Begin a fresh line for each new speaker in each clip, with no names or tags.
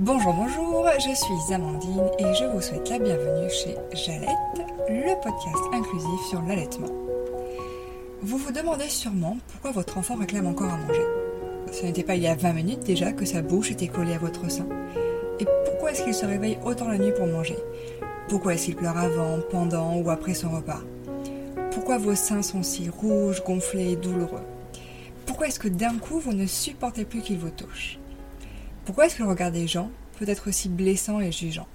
Bonjour, bonjour, je suis Amandine et je vous souhaite la bienvenue chez Jalette, le podcast inclusif sur l'allaitement. Vous vous demandez sûrement pourquoi votre enfant réclame encore à manger. Ce n'était pas il y a 20 minutes déjà que sa bouche était collée à votre sein. Et pourquoi est-ce qu'il se réveille autant la nuit pour manger? Pourquoi est-ce qu'il pleure avant, pendant ou après son repas? Pourquoi vos seins sont si rouges, gonflés et douloureux? Pourquoi est-ce que d'un coup vous ne supportez plus qu'il vous touche? Pourquoi est-ce que le regard des gens peut être aussi blessant et jugeant?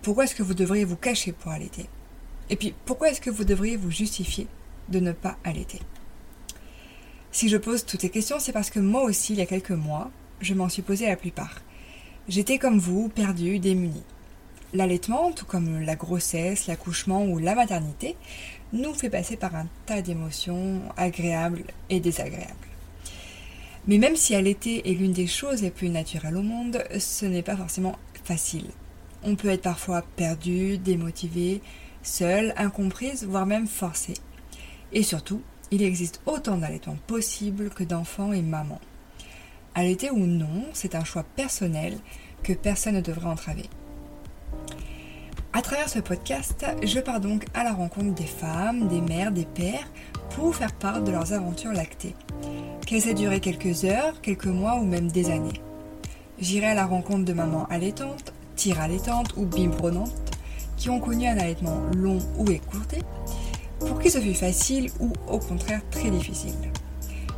Pourquoi est-ce que vous devriez vous cacher pour allaiter? Et puis pourquoi est-ce que vous devriez vous justifier de ne pas allaiter? Si je pose toutes ces questions, c'est parce que moi aussi, il y a quelques mois, je m'en suis posé la plupart. J'étais comme vous, perdue, démunie. L'allaitement, tout comme la grossesse, l'accouchement ou la maternité, nous fait passer par un tas d'émotions agréables et désagréables. Mais même si allaiter est l'une des choses les plus naturelles au monde, ce n'est pas forcément facile. On peut être parfois perdu, démotivé, seul, incomprise, voire même forcé. Et surtout, il existe autant d'allaitements possibles que d'enfants et mamans. Allaiter ou non, c'est un choix personnel que personne ne devrait entraver. À travers ce podcast, je pars donc à la rencontre des femmes, des mères, des pères, pour faire part de leurs aventures lactées. Qu'elles aient duré quelques heures, quelques mois ou même des années. J'irai à la rencontre de mamans allaitantes, tire allaitantes ou biberonnantes, qui ont connu un allaitement long ou écourté, pour qui ce fut facile ou au contraire très difficile.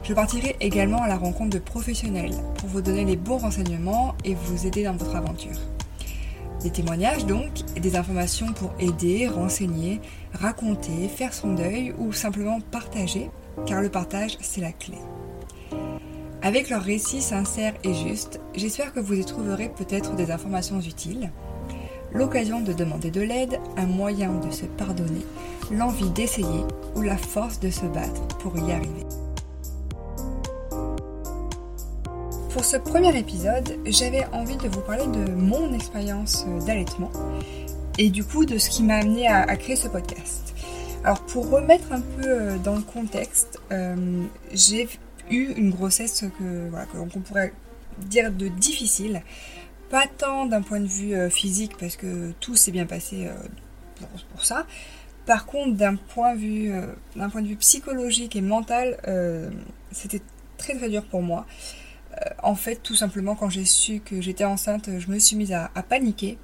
Je partirai également à la rencontre de professionnels pour vous donner les bons renseignements et vous aider dans votre aventure. Des témoignages donc des informations pour aider, renseigner, raconter, faire son deuil ou simplement partager, car le partage c'est la clé. Avec leurs récits sincères et justes, j'espère que vous y trouverez peut-être des informations utiles, l'occasion de demander de l'aide, un moyen de se pardonner, l'envie d'essayer ou la force de se battre pour y arriver. Pour ce premier épisode, j'avais envie de vous parler de mon expérience d'allaitement et du coup de ce qui m'a amené à, créer ce podcast. Alors pour remettre un peu dans le contexte, euh, j'ai eu une grossesse que voilà, qu'on pourrait dire de difficile, pas tant d'un point de vue euh, physique parce que tout s'est bien passé euh, pour, ça. Par contre, d'un point, de vue, d'un point de vue psychologique et mental, c'était très très dur pour moi. En fait, tout simplement, quand j'ai su que j'étais enceinte, je me suis mise à, paniquer.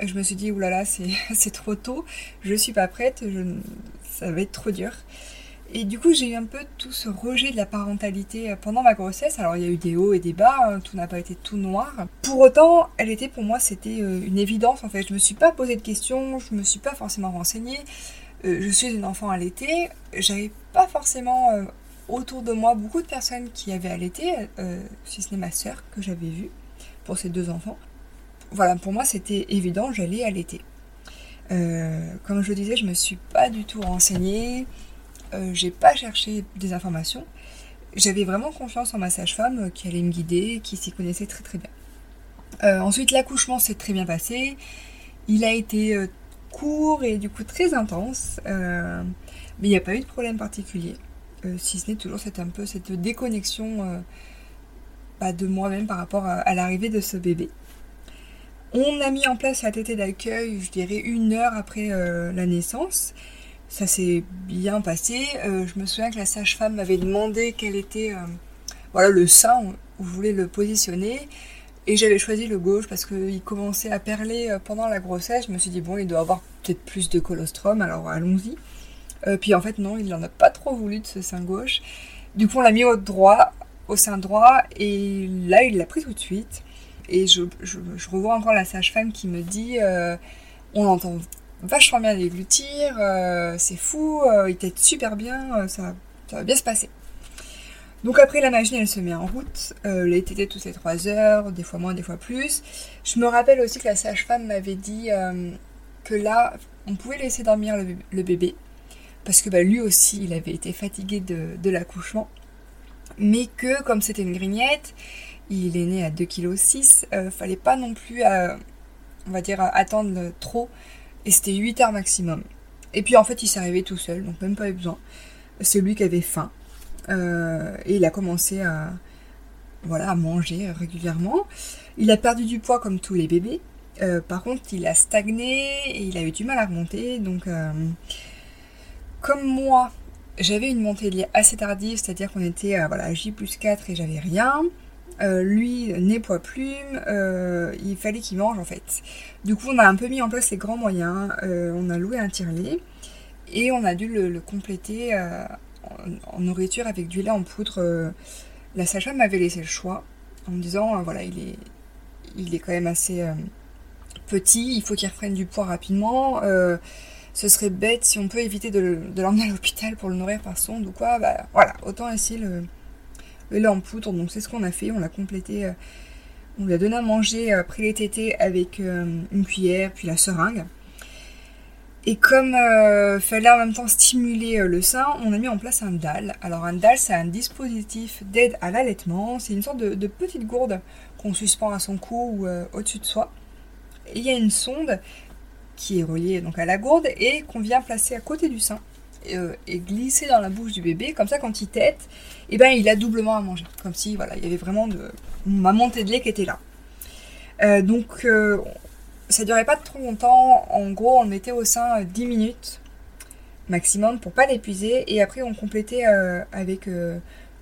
Je me suis dit, oulala, c'est trop tôt, je suis pas prête, je, ça va être trop dur. Et du coup, j'ai eu un peu tout ce rejet de la parentalité euh, pendant ma grossesse. Alors, il y a eu des hauts et des bas, hein, tout n'a pas été tout noir. Pour autant, elle était pour moi, c'était euh, une évidence en fait. Je me suis pas posé de questions, je me suis pas forcément renseignée. Euh, je suis une enfant allaitée. J'avais pas forcément autour de moi beaucoup de personnes qui avaient allaité, si ce n'est ma sœur que j'avais vue pour ces deux enfants. Voilà, pour moi, c'était évident, j'allais allaiter. comme je le disais, je me suis pas du tout renseignée. Euh, j'ai pas cherché des informations. J'avais vraiment confiance en ma sage-femme euh, qui allait me guider, qui s'y connaissait très très bien. Euh, ensuite, l'accouchement s'est très bien passé. Il a été court et du coup très intense, mais il n'y a pas eu de problème particulier. Si ce n'est toujours cette, un peu cette déconnexion bah, de moi-même par rapport à, l'arrivée de ce bébé. On a mis en place la tétée d'accueil, je dirais, une heure après la naissance. Ça s'est bien passé. Euh, je me souviens que la sage-femme m'avait demandé quel était euh, voilà, le sein où je voulais le positionner. Et j'avais choisi le gauche parce qu'il commençait à perler euh, pendant la grossesse. Je me suis dit, bon, il doit avoir peut-être plus de colostrum, alors allons-y. Puis en fait, non, il n'en a pas trop voulu de ce sein gauche. Du coup, on l'a mis au droit, au sein droit, et là, il l'a pris tout de suite. Et je, je, revois encore la sage-femme qui me dit, on l'entend vachement bien déglutir, euh, c'est fou, euh, il t'aide super bien, euh, ça, va bien se passer. Donc après la machine elle se met en route, les tétés toutes les 3 heures, des fois moins, des fois plus. Je me rappelle aussi que la sage-femme m'avait dit que là on pouvait laisser dormir le, bébé, parce que bah, lui aussi il avait été fatigué de, l'accouchement, mais que comme c'était une grignette, il est né à 2,6 kg, fallait pas non plus on va dire attendre trop et c'était 8 heures maximum. Et puis en fait, il s'est arrivé tout seul, donc même pas eu besoin. C'est lui qui avait faim. Euh, et il a commencé à, voilà, à manger régulièrement. Il a perdu du poids comme tous les bébés. par contre, il a stagné et il a eu du mal à remonter. Donc, comme moi, j'avais une montée de lait assez tardive, c'est-à-dire qu'on était à voilà, J plus 4 et j'avais rien. Euh, lui, nez poids plume, euh, il fallait qu'il mange en fait. Du coup, on a un peu mis en place les grands moyens. Euh, on a loué un tire-lait et on a dû le, compléter en, nourriture avec du lait en poudre. la sage m'avait laissé le choix en me disant voilà, il est, il est quand même assez petit, il faut qu'il reprenne du poids rapidement ce serait bête si on peut éviter de, l'emmener à l'hôpital pour le nourrir par sonde ou quoi. Bah voilà, autant essayer le, lait en poudre. Donc c'est ce qu'on a fait, on l'a complété. Euh, on lui a donné à manger après les tétés avec euh, une cuillère, puis la seringue. Et comme euh, fallait en même temps stimuler le sein, on a mis en place un DAL. Alors un DAL, c'est un dispositif d'aide à l'allaitement. C'est une sorte de, de, petite gourde qu'on suspend à son cou ou au-dessus de soi. Et il y a une sonde qui est relié donc à la gourde et qu'on vient placer à côté du sein euh, et glisser dans la bouche du bébé. Comme ça, quand il tète, et eh ben, il a doublement à manger. Comme si voilà, il y avait vraiment de, ma montée de lait qui était là. Euh, donc, euh, ça durait pas trop longtemps. En gros, on mettait au sein 10 minutes maximum pour pas l'épuiser. Et après, on complétait avec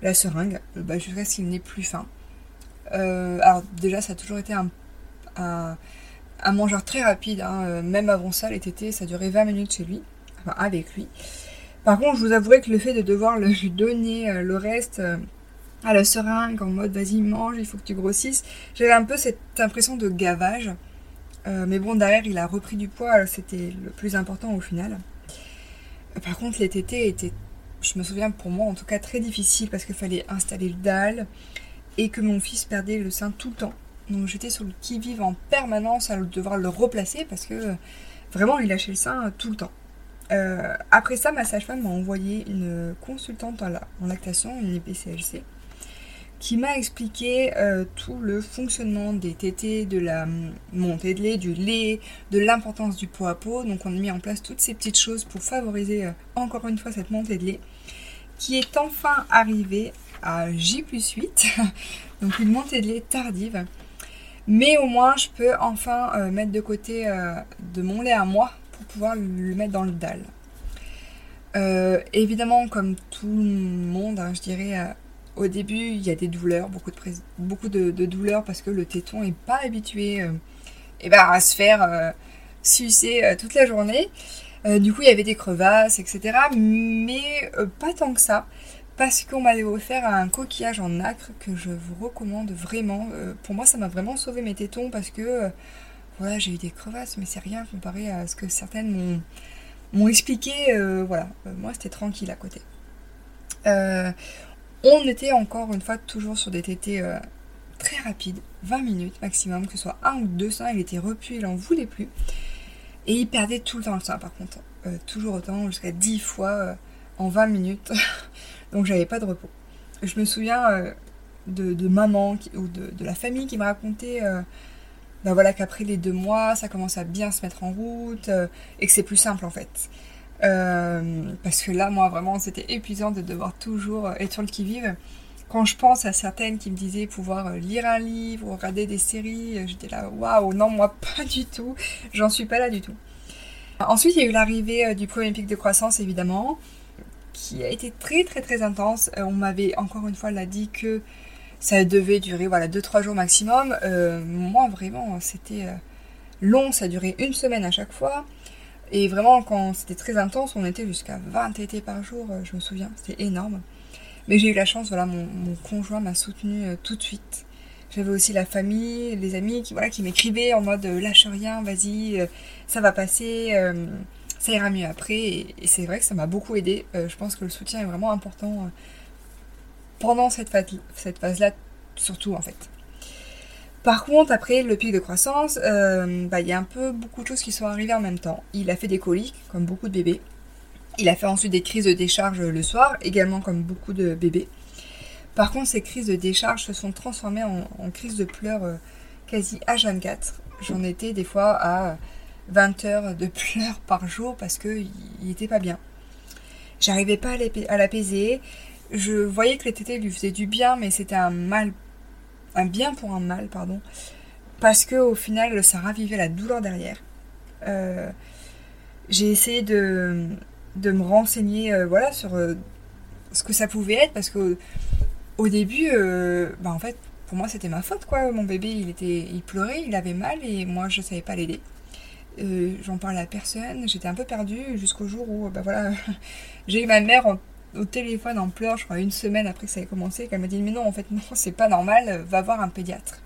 la seringue bah, jusqu'à ce qu'il n'ait plus faim. alors, déjà, ça a toujours été un mangeur très rapide, hein, euh, même avant ça, les tétés, ça durait 20 minutes chez lui, enfin avec lui. Par contre, je vous avouerai que le fait de devoir lui donner euh, le reste euh, à la seringue en mode vas-y mange, il faut que tu grossisses, j'avais un peu cette impression de gavage. mais bon, derrière, il a repris du poids, c'était le plus important au final. Par contre, les tétés étaient, je me souviens pour moi en tout cas, très difficiles parce qu'il fallait installer le dalle et que mon fils perdait le sein tout le temps. Donc j'étais sur le qui-vive en permanence à devoir le replacer parce que euh, vraiment il lâchait le sein euh, tout le temps. Euh, après ça, ma sage-femme m'a envoyé une consultante en, lactation, une IPCLC, qui m'a expliqué tout le fonctionnement des tétés, de la montée de lait, du lait, de l'importance du pot à pot. Donc on a mis en place toutes ces petites choses pour favoriser encore une fois cette montée de lait, qui est enfin arrivée à J plus 8, donc une montée de lait tardive. Mais au moins, je peux enfin euh, mettre de côté euh, de mon lait à moi pour pouvoir le mettre dans le dalle. Euh, évidemment, comme tout le monde, hein, je dirais, au début, il y a des douleurs, beaucoup de, douleurs parce que le téton n'est pas habitué ben, à se faire sucer toute la journée. du coup, il y avait des crevasses, etc. Mais pas tant que ça parce qu'on m'avait offert un coquillage en nacre que je vous recommande vraiment. Euh, pour moi, ça m'a vraiment sauvé mes tétons parce que euh, voilà, j'ai eu des crevasses, mais c'est rien comparé à ce que certaines m'ont expliqué. Euh, voilà, moi c'était tranquille à côté. on était encore une fois toujours sur des tétés très rapides, 20 minutes maximum, que ce soit un ou deux seins, il était repu, il en voulait plus. Et il perdait tout le temps le sein par contre. toujours autant, jusqu'à 10 fois en 20 minutes. Donc j'avais pas de repos. Je me souviens euh, de, maman ou de, la famille qui me racontait ben voilà, qu'après les deux mois, ça commence à bien se mettre en route euh, et que c'est plus simple en fait. parce que là, moi, vraiment, c'était épuisant de devoir toujours être sur le qui-vive. Quand je pense à certaines qui me disaient pouvoir lire un livre ou regarder des séries, j'étais là, waouh, non, moi, pas du tout. J'en suis pas là du tout. Ensuite, il y a eu l'arrivée du premier pic de croissance, évidemment qui a été très très très intense. Euh, on m'avait encore une fois l'a dit que ça devait durer voilà 2-3 jours maximum. Euh, moi vraiment c'était euh, long, ça durait une semaine à chaque fois. Et vraiment quand c'était très intense, on était jusqu'à 20 TT par jour, je me souviens, c'était énorme. Mais j'ai eu la chance, voilà, mon, conjoint m'a soutenu tout de suite. J'avais aussi la famille, les amis qui voilà qui m'écrivaient en mode lâche rien, vas-y, ça va passer ça ira mieux après. Et, c'est vrai que ça m'a beaucoup aidé. Euh, je pense que le soutien est vraiment important euh, pendant cette, phase, cette phase-là, surtout en fait. Par contre, après le pic de croissance, euh, bah, il y a un peu beaucoup de choses qui sont arrivées en même temps. Il a fait des coliques, comme beaucoup de bébés. Il a fait ensuite des crises de décharge le soir, également comme beaucoup de bébés. Par contre, ces crises de décharge se sont transformées en, en crises de pleurs quasi H24. J'en étais des fois à 20 heures de pleurs par jour parce qu'il n'était pas bien. J'arrivais pas à l'apaiser. Je voyais que les tétés lui faisaient du bien, mais c'était un mal, un bien pour un mal, pardon. parce que au final, ça ravivait la douleur derrière. Euh, j'ai essayé de, de, me renseigner euh, voilà, sur euh, ce que ça pouvait être, parce que au début, bah, en fait, pour moi, c'était ma faute, quoi. Mon bébé, il, était, il pleurait, il avait mal, et moi, je savais pas l'aider. J'en parlais à personne, j'étais un peu perdue jusqu'au jour où, bah voilà, j'ai eu ma mère au téléphone en pleurs, je crois, une semaine après que ça ait commencé, qu'elle m'a dit Mais non, en fait, non, c'est pas normal, va voir un pédiatre.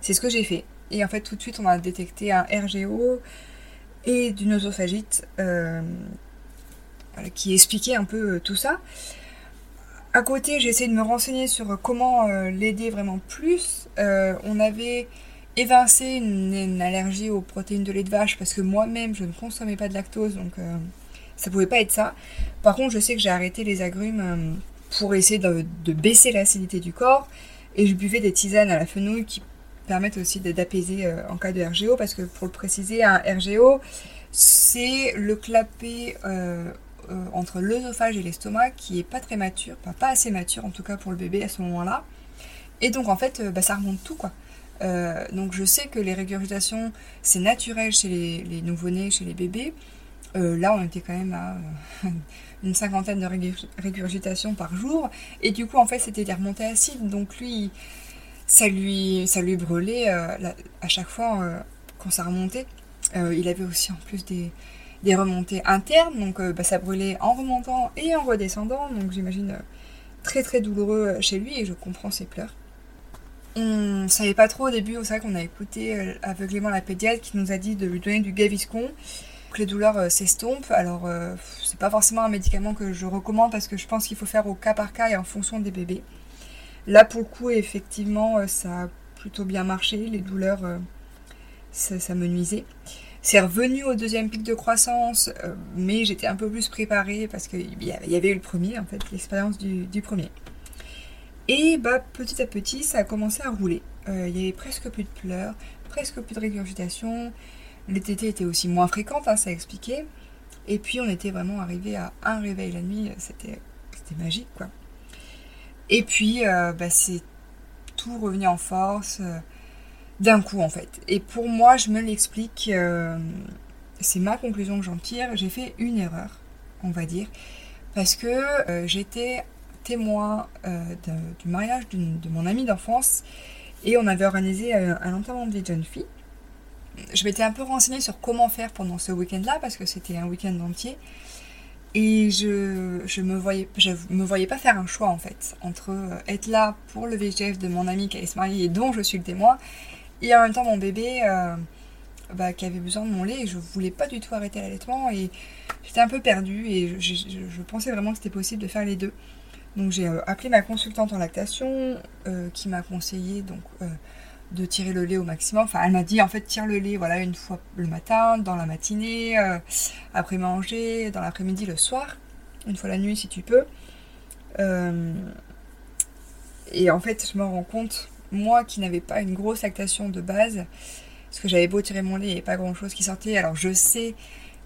C'est ce que j'ai fait. Et en fait, tout de suite, on a détecté un RGO et d'une oesophagite euh, qui expliquait un peu euh, tout ça. À côté, j'ai essayé de me renseigner sur comment euh, l'aider vraiment plus. on avait évincé une, allergie aux protéines de lait de vache parce que moi-même, je ne consommais pas de lactose, donc ça pouvait pas être ça. Par contre, je sais que j'ai arrêté les agrumes pour essayer de, baisser l'acidité du corps et je buvais des tisanes à la fenouil qui permettent aussi d'apaiser euh, en cas de RGO, parce que pour le préciser, un RGO, c'est le clapet euh, euh, entre l'œsophage et l'estomac qui est pas très mature, pas, pas assez mature en tout cas pour le bébé à ce moment-là. Et donc en fait, bah, ça remonte tout quoi. Donc je sais que les régurgitations, c'est naturel chez les, les nouveau-nés, chez les bébés. là, on était quand même à une cinquantaine de régurgitations par jour. Et du coup, en fait, c'était des remontées acides. Donc lui, ça lui, ça lui brûlait euh, à chaque fois euh, quand ça remontait. Euh, il avait aussi en plus des, remontées internes, donc bah, ça brûlait en remontant et en redescendant, donc j'imagine très très douloureux chez lui et je comprends ses pleurs. On savait pas trop au début, c'est vrai qu'on a écouté aveuglément la pédiatre qui nous a dit de lui donner du gaviscon que les douleurs s'estompent. Alors c'est pas forcément un médicament que je recommande parce que je pense qu'il faut faire au cas par cas et en fonction des bébés. Là, pour le coup, effectivement, euh, ça a plutôt bien marché. Les douleurs, euh, ça, me nuisait. C'est revenu au deuxième pic de croissance, euh, mais j'étais un peu plus préparée parce qu'il y avait eu le premier, en fait, l'expérience du, premier. Et bah, petit à petit, ça a commencé à rouler. il y avait presque plus de pleurs, presque plus de régurgitation. Les tétés étaient aussi moins fréquentes, ça expliquait. Et puis on était vraiment arrivé à un réveil la nuit, c'était magique quoi. Et puis, euh, bah, c'est tout revenu en force euh, d'un coup, en fait. Et pour moi, je me l'explique, euh, c'est ma conclusion que j'en tire. J'ai fait une erreur, on va dire, parce que j'étais témoin du mariage de mon amie d'enfance et on avait organisé un enterrement de vie de jeune fille. Je m'étais un peu renseignée sur comment faire pendant ce week-end-là, parce que c'était un week-end entier. Et je, je me voyais, je me voyais pas faire un choix en fait entre euh, être là pour le VGF de mon ami qui allait se marier et dont je suis le témoin, et en même temps mon bébé euh, bah, qui avait besoin de mon lait et je voulais pas du tout arrêter l'allaitement et j'étais un peu perdue et je, pensais vraiment que c'était possible de faire les deux. Donc j'ai euh, appelé ma consultante en lactation qui m'a conseillé donc de tirer le lait au maximum. Enfin, elle m'a dit en fait tire le lait voilà une fois le matin, dans la matinée, euh, après manger, dans l'après-midi, le soir, une fois la nuit si tu peux. Euh, et en fait, je me rends compte, moi qui n'avais pas une grosse lactation de base, parce que j'avais beau tirer mon lait, il n'y avait pas grand chose qui sortait. Alors je sais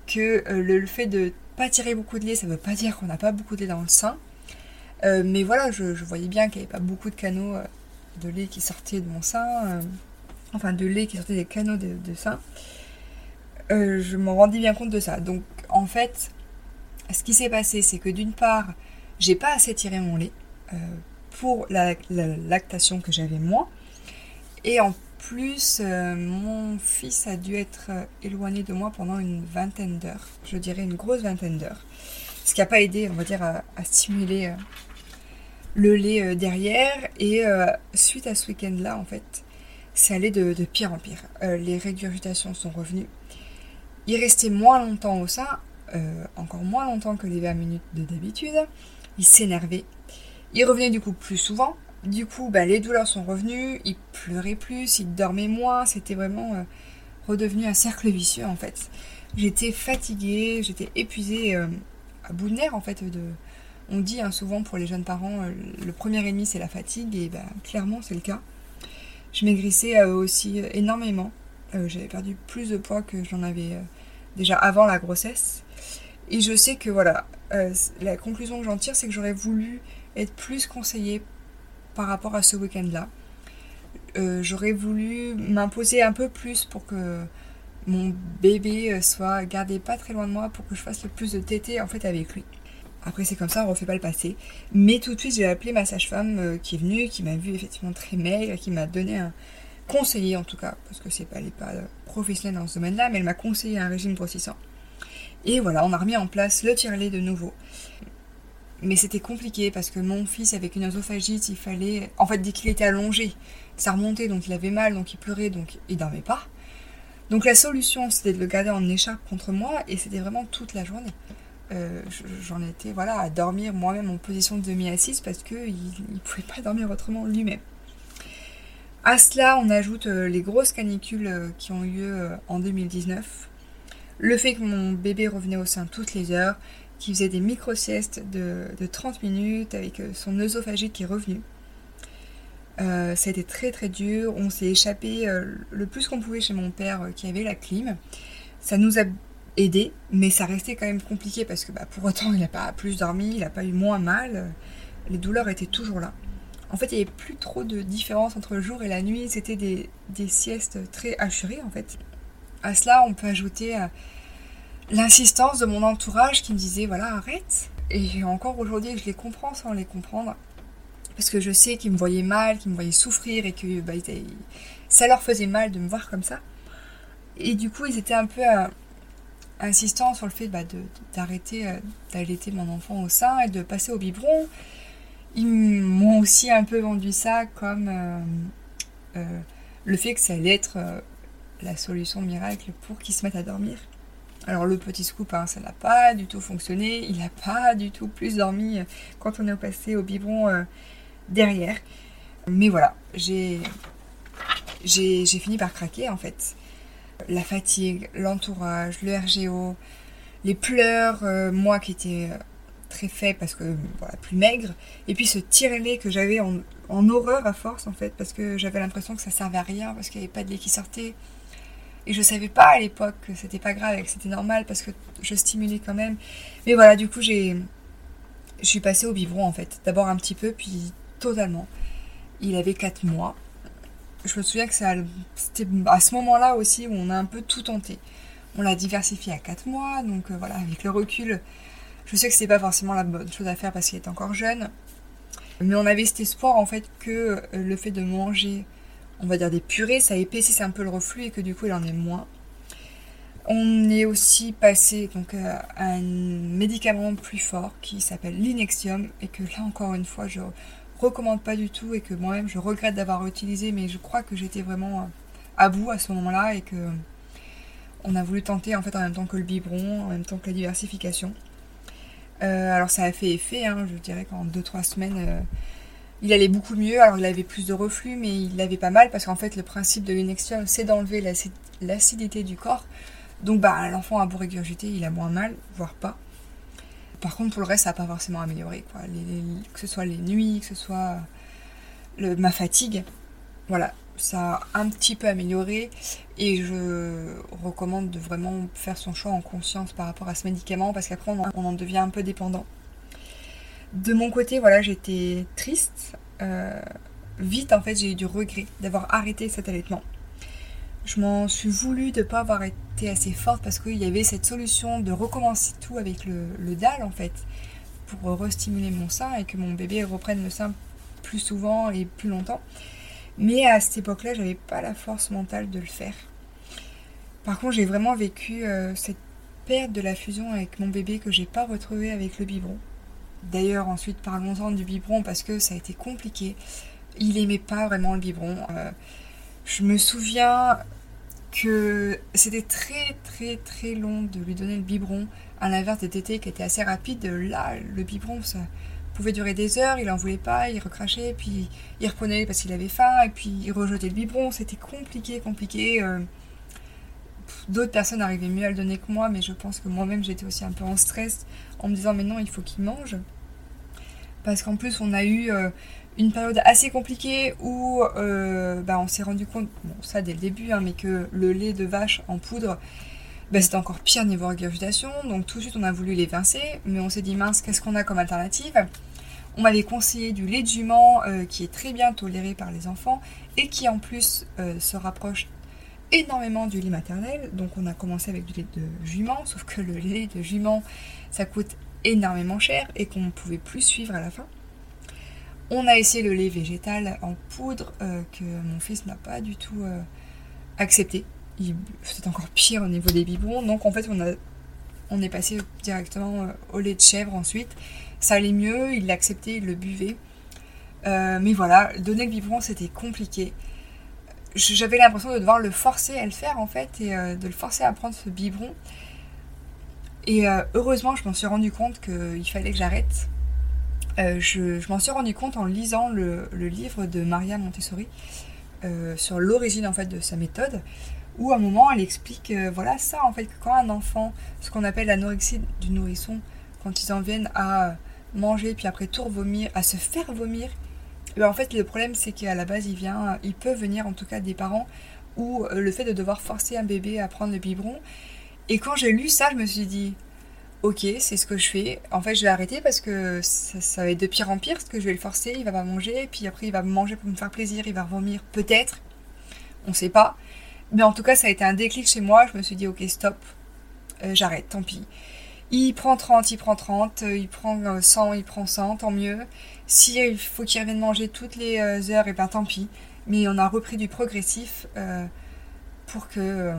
que euh, le, fait de pas tirer beaucoup de lait, ça ne veut pas dire qu'on n'a pas beaucoup de lait dans le sein. Mais voilà, je, voyais bien qu'il n'y avait pas beaucoup de canaux de lait qui sortait de mon sein, euh, enfin de lait qui sortait des canaux de, sein, euh, je me rendis bien compte de ça. Donc en fait, ce qui s'est passé, c'est que d'une part, j'ai pas assez tiré mon lait euh, pour la, lactation que j'avais moi, et en plus, mon fils a dû être éloigné de moi pendant une vingtaine d'heures, je dirais une grosse vingtaine d'heures, ce qui n'a pas aidé, on va dire, à stimuler le lait euh, derrière. Et euh, suite à ce week-end-là, en fait, c'est allé de, pire en pire. Euh, les régurgitations sont revenues. Il restait moins longtemps au sein, encore moins longtemps que les 20 minutes de d'habitude. Il s'énervait. Il revenait du coup plus souvent. Du coup, bah, les douleurs sont revenues. Il pleurait plus, il dormait moins. C'était vraiment redevenu un cercle vicieux en fait. J'étais fatiguée, j'étais épuisée à bout de nerfs en fait de, on dit hein, souvent pour les jeunes parents, euh, le premier ennemi c'est la fatigue, et bah, clairement c'est le cas. Je maigrissais euh, aussi énormément. Euh, j'avais perdu plus de poids que j'en avais déjà avant la grossesse. Et je sais que voilà, la conclusion que j'en tire, c'est que j'aurais voulu être plus conseillée par rapport à ce week-end-là. j'aurais voulu m'imposer un peu plus pour que mon bébé soit gardé pas très loin de moi pour que je fasse le plus de tétés en fait avec lui. Après c'est comme ça, on refait pas le passé. Mais tout de suite j'ai appelé ma sage-femme euh, qui est venue, qui m'a vu effectivement très maigre, qui m'a donné un conseiller en tout cas, parce que c'est pas, elle n'est pas professionnelle dans ce domaine-là, mais elle m'a conseillé un régime grossissant. Et voilà, on a remis en place le tire-lait de nouveau. Mais c'était compliqué parce que mon fils avec une oesophagite, il fallait. En fait, dès qu'il était allongé, ça remontait, donc il avait mal, donc il pleurait, donc il dormait pas. Donc la solution, c'était de le garder en écharpe contre moi, et c'était vraiment toute la journée. Euh, j'en étais voilà à dormir moi-même en position de demi-assise parce qu'il ne pouvait pas dormir autrement lui-même. À cela, on ajoute euh, les grosses canicules euh, qui ont eu lieu en 2019, le fait que mon bébé revenait au sein toutes les heures, qu'il faisait des micro-siestes de, 30 minutes avec son œsophagite qui est revenu. ça a été très très dur. On s'est échappé le plus qu'on pouvait chez mon père qui avait la clim. Ça nous a aidé, mais ça restait quand même compliqué parce que bah, pour autant il n'a pas plus dormi, il n'a pas eu moins mal, les douleurs étaient toujours là. En fait, il n'y avait plus trop de différence entre le jour et la nuit, c'était des, siestes très assurées en fait. À cela, on peut ajouter euh, l'insistance de mon entourage qui me disait voilà, arrête. Et encore aujourd'hui, je les comprends sans les comprendre. Parce que je sais qu'ils me voyaient mal, qu'ils me voyaient souffrir et que bah, ça leur faisait mal de me voir comme ça. Et du coup, ils étaient un peu euh, insistant sur le fait bah, d'arrêter euh, d'allaiter mon enfant au sein et de passer au biberon. Ils m'ont aussi un peu vendu ça comme euh, euh, le fait que ça allait être la solution miracle pour qu'ils se mettent à dormir. Alors le petit scoop, hein, ça n'a pas du tout fonctionné. Il n'a pas du tout plus dormi quand on est passé au biberon derrière. Mais voilà, j'ai fini par craquer en fait la fatigue, l'entourage, le RGO, les pleurs, euh, moi qui étais euh, très faible parce que plus maigre, et puis ce tirer-lait que j'avais en, horreur à force en fait, parce que j'avais l'impression que ça servait à rien, parce qu'il n'y avait pas de lait qui sortait. Et je savais pas à l'époque que c'était pas grave et que c'était normal parce que je stimulais quand même. Mais voilà, du coup, j'ai. Je suis passée au biberon en fait. D'abord un petit peu, puis totalement. Il avait 4 mois je me souviens que c'était à ce moment-là aussi où on a un peu tout tenté. On l'a diversifié à 4 mois, donc euh, voilà, avec le recul, je sais que c'est pas forcément la bonne chose à faire parce qu'il est encore jeune. Mais on avait cet espoir en fait que euh, le fait de manger, on va dire des purées, ça épaississe un peu le reflux et que du coup il en est moins. On est aussi passé donc euh, à un médicament plus fort qui s'appelle l'Inexium et que là encore une fois je recommande pas du tout et que moi-même je regrette d'avoir utilisé, mais je crois que j'étais vraiment à bout à ce moment-là et que on a voulu tenter en fait en même temps que le biberon, en même temps que la diversification. Euh, alors ça a fait effet, hein, je dirais qu'en 2-3 semaines, euh, il allait beaucoup mieux. Alors il avait plus de reflux, mais il l'avait pas mal parce qu'en fait le principe de l'inexium c'est d'enlever l'acidité du corps. Donc bah l'enfant a beau régurgiter, il a moins mal, voire pas. Par contre, pour le reste, ça n'a pas forcément amélioré. Que ce soit les nuits, que ce soit ma fatigue. Voilà, ça a un petit peu amélioré. Et je recommande de vraiment faire son choix en conscience par rapport à ce médicament parce qu'après, on, en devient un peu dépendant. De mon côté, voilà, j'étais triste. Euh, vite, en fait, j'ai eu du regret d'avoir arrêté cet allaitement je m'en suis voulu de ne pas avoir été assez forte parce qu'il y avait cette solution de recommencer tout avec le, le dalle en fait pour restimuler mon sein et que mon bébé reprenne le sein plus souvent et plus longtemps. Mais à cette époque-là, j'avais pas la force mentale de le faire. Par contre, j'ai vraiment vécu euh, cette perte de la fusion avec mon bébé que j'ai pas retrouvé avec le biberon. D'ailleurs, ensuite, parlons-en du biberon parce que ça a été compliqué. Il aimait pas vraiment le biberon. Euh, je me souviens que c'était très très très long de lui donner le biberon à l'inverse des tétés qui étaient assez rapides. Là, le biberon, ça pouvait durer des heures, il en voulait pas, il recrachait, puis il reprenait parce qu'il avait faim, et puis il rejetait le biberon. C'était compliqué, compliqué. Euh, d'autres personnes arrivaient mieux à le donner que moi, mais je pense que moi-même j'étais aussi un peu en stress en me disant mais non, il faut qu'il mange. Parce qu'en plus, on a eu euh, une période assez compliquée où euh, bah, on s'est rendu compte, ça dès le début, hein, mais que le lait de vache en poudre, bah, c'était encore pire niveau régurgitation. Donc tout de suite on a voulu l'évincer, mais on s'est dit mince, qu'est-ce qu'on a comme alternative? On m'avait conseillé du lait de jument qui est très bien toléré par les enfants et qui en plus se rapproche énormément du lait maternel. Donc on a commencé avec du lait de jument, sauf que le lait de jument, ça coûte énormément cher et qu'on ne pouvait plus suivre à la fin. On a essayé le lait végétal en poudre euh, que mon fils n'a pas du tout euh, accepté. C'est encore pire au niveau des biberons. Donc en fait on, est passé directement euh, au lait de chèvre ensuite. Ça allait mieux, il l'a accepté, il le buvait. mais voilà, donner le biberon c'était compliqué j'avais l'impression de devoir le forcer à le faire en fait et de le forcer à prendre ce biberon. Et heureusement, je m'en suis rendu compte qu'il fallait que j'arrête. Euh, je, m'en suis rendu compte en lisant le, livre de Maria Montessori sur l'origine en fait de sa méthode, où à un moment elle explique voilà ça en fait que quand un enfant, ce qu'on appelle l'anorexie du nourrisson, quand ils en viennent à manger puis après tout vomir, à se faire vomir ben, en fait, le problème, c'est qu'à la base, il vient, il peut venir en tout cas des parents ou euh, le fait de devoir forcer un bébé à prendre le biberon. Et quand j'ai lu ça, je me suis dit, ok, c'est ce que je fais. En fait, je vais arrêter parce que ça, va être de pire en pire, parce que je vais le forcer, il va pas manger, puis après, il va manger pour me faire plaisir, il va vomir, peut-être. On sait pas. Mais en tout cas, ça a été un déclic chez moi. Je me suis dit, ok, stop, euh, j'arrête, tant pis. Il prend 30, il prend 30, il prend 100, il prend 100, tant mieux. S'il faut qu'il revienne manger toutes les euh, heures, et ben tant pis. Mais on a repris du progressif euh, pour, que, euh,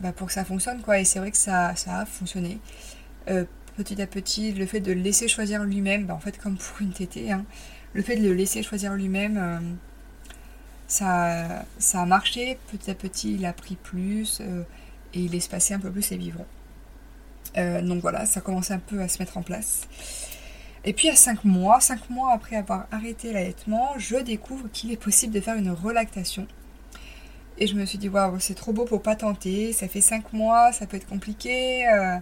bah, pour que ça fonctionne. quoi. Et c'est vrai que ça a fonctionné. Petit à petit, le fait de le laisser choisir lui-même, bah, en fait comme pour une tétée, hein, le fait de le laisser choisir lui-même, ça, ça a marché. Petit à petit, il a pris plus et il passer un peu plus ses biberons. Euh, donc voilà, ça commence un peu à se mettre en place. Et puis à 5 mois, 5 mois après avoir arrêté l'allaitement, je découvre qu'il est possible de faire une relactation. Et je me suis dit, waouh, c'est trop beau pour pas tenter, ça fait 5 mois, ça peut être compliqué. Euh.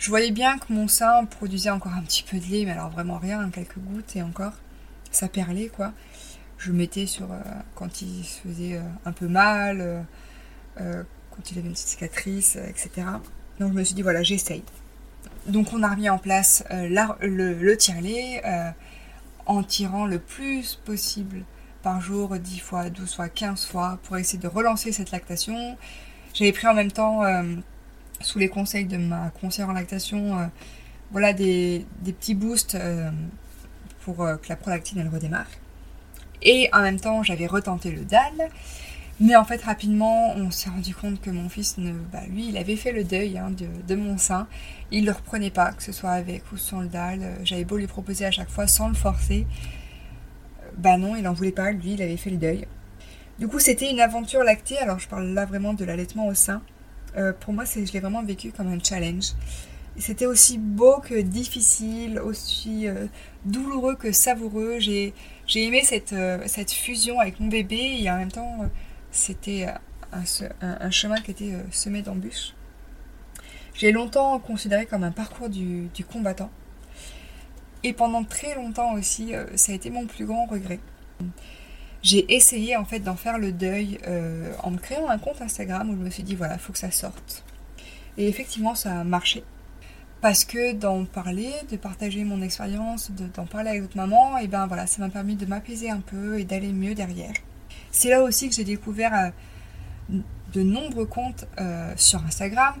Je voyais bien que mon sein produisait encore un petit peu de lait, mais alors vraiment rien, quelques gouttes et encore, ça perlait quoi. Je mettais sur, euh, quand il se faisait un peu mal, quand il avait une petite cicatrice, etc. Donc je me suis dit, voilà, j'essaye. Donc on a remis en place euh, le, le tire-lait euh, en tirant le plus possible par jour, 10 fois, 12 fois, 15 fois, pour essayer de relancer cette lactation. J'avais pris en même temps, euh, sous les conseils de ma conseillère en lactation, voilà des, des, petits boosts pour que la prolactine elle redémarre. Et en même temps, j'avais retenté le DAL. Mais en fait, rapidement, on s'est rendu compte que mon fils, ne, bah, lui, il avait fait le deuil hein, de, mon sein. Il ne le reprenait pas, que ce soit avec ou sans le dalle. J'avais beau lui proposer à chaque fois sans le forcer. Bah non, il n'en voulait pas, lui, il avait fait le deuil. Du coup, c'était une aventure lactée. Alors, je parle là vraiment de l'allaitement au sein. Euh, pour moi, je l'ai vraiment vécu comme un challenge. C'était aussi beau que difficile, aussi euh, douloureux que savoureux. J'ai aimé cette, euh, cette fusion avec mon bébé et en même temps c'était un, chemin qui était semé d'embûches. J'ai longtemps considéré comme un parcours du, combattant. Et pendant très longtemps aussi, ça a été mon plus grand regret. J'ai essayé en fait d'en faire le deuil euh, en me créant un compte Instagram où je me suis dit voilà, il faut que ça sorte. Et effectivement, ça a marché. Parce que d'en parler, de partager mon expérience, d'en parler avec d'autres mamans, et ben voilà, ça m'a permis de m'apaiser un peu et d'aller mieux derrière. C'est là aussi que j'ai découvert euh, de nombreux comptes euh, sur Instagram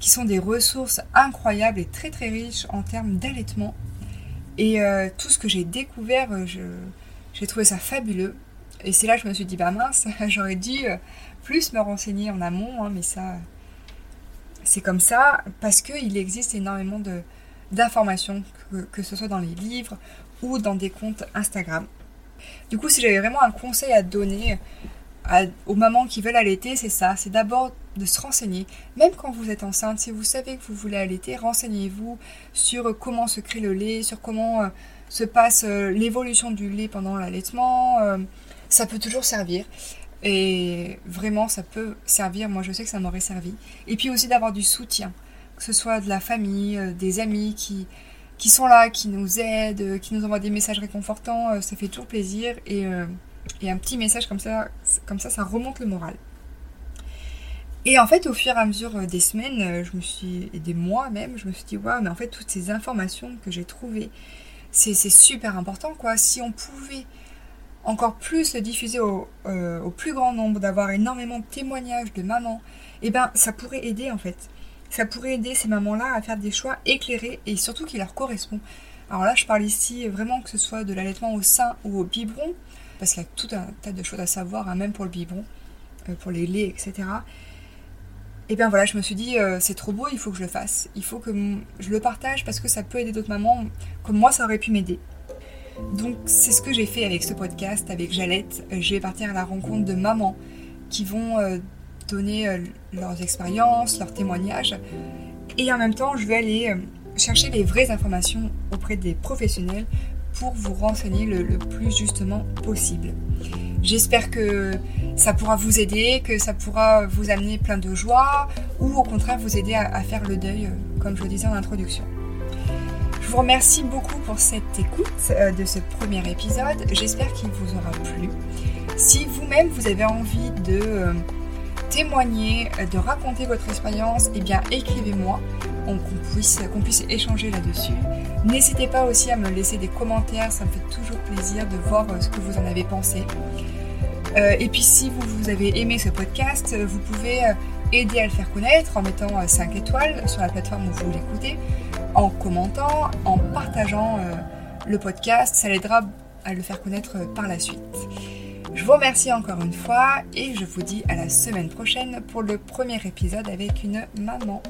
qui sont des ressources incroyables et très très riches en termes d'allaitement. Et tout ce que j'ai découvert, j'ai trouvé ça fabuleux. Et c'est là que je me suis dit, bah mince, j'aurais dû plus me renseigner en amont, hein, mais ça, c'est comme ça, parce qu'il existe énormément d'informations, que, que, ce soit dans les livres ou dans des comptes Instagram. Du coup, si j'avais vraiment un conseil à donner aux mamans qui veulent allaiter, c'est ça, c'est d'abord de se renseigner. Même quand vous êtes enceinte, si vous savez que vous voulez allaiter, renseignez-vous sur comment se crée le lait, sur comment euh, se passe euh, l'évolution du lait pendant l'allaitement. Euh, ça peut toujours servir. Et vraiment, ça peut servir. Moi, je sais que ça m'aurait servi. Et puis aussi d'avoir du soutien, que ce soit de la famille, des amis qui, qui sont là, qui nous aident, qui nous envoient des messages réconfortants, euh, ça fait toujours plaisir. Et, euh, et, un petit message comme ça, comme ça, ça remonte le moral. Et en fait, au fur et à mesure euh, des semaines, je me suis, et des mois même, je me suis dit, waouh, mais en fait, toutes ces informations que j'ai trouvées, c'est super important, quoi. Si on pouvait encore plus le diffuser au, euh, au plus grand nombre, d'avoir énormément de témoignages de mamans, eh ben, ça pourrait aider, en fait. Ça pourrait aider ces mamans-là à faire des choix éclairés et surtout qui leur correspondent. Alors là, je parle ici vraiment que ce soit de l'allaitement au sein ou au biberon, parce qu'il y a tout un tas de choses à savoir, hein, même pour le biberon, euh, pour les laits, etc. Et bien voilà, je me suis dit, euh, c'est trop beau, il faut que je le fasse. Il faut que je le partage parce que ça peut aider d'autres mamans, comme moi, ça aurait pu m'aider. Donc c'est ce que j'ai fait avec ce podcast, avec Jalette. Euh, je vais partir à la rencontre de mamans qui vont donner leurs expériences, leurs témoignages. Et en même temps, je vais aller chercher les vraies informations auprès des professionnels pour vous renseigner le plus justement possible. J'espère que ça pourra vous aider, que ça pourra vous amener plein de joie ou au contraire vous aider à, faire le deuil, euh, comme je le disais en introduction. Je vous remercie beaucoup pour cette écoute euh, de ce premier épisode. J'espère qu'il vous aura plu. Si vous-même vous avez envie de euh, témoigner, de raconter votre expérience, eh bien écrivez-moi qu'on puisse, qu'on puisse échanger là-dessus. N'hésitez pas aussi à me laisser des commentaires, ça me fait toujours plaisir de voir ce que vous en avez pensé. Euh, et puis si vous, vous, avez aimé ce podcast, euh, vous pouvez euh, aider à le faire connaître en mettant 5 étoiles sur la plateforme où vous l'écoutez, en commentant, en partageant le podcast. Ça l'aidera à le faire connaître par la suite. Je vous remercie encore une fois et je vous dis à la semaine prochaine pour le premier épisode avec une maman.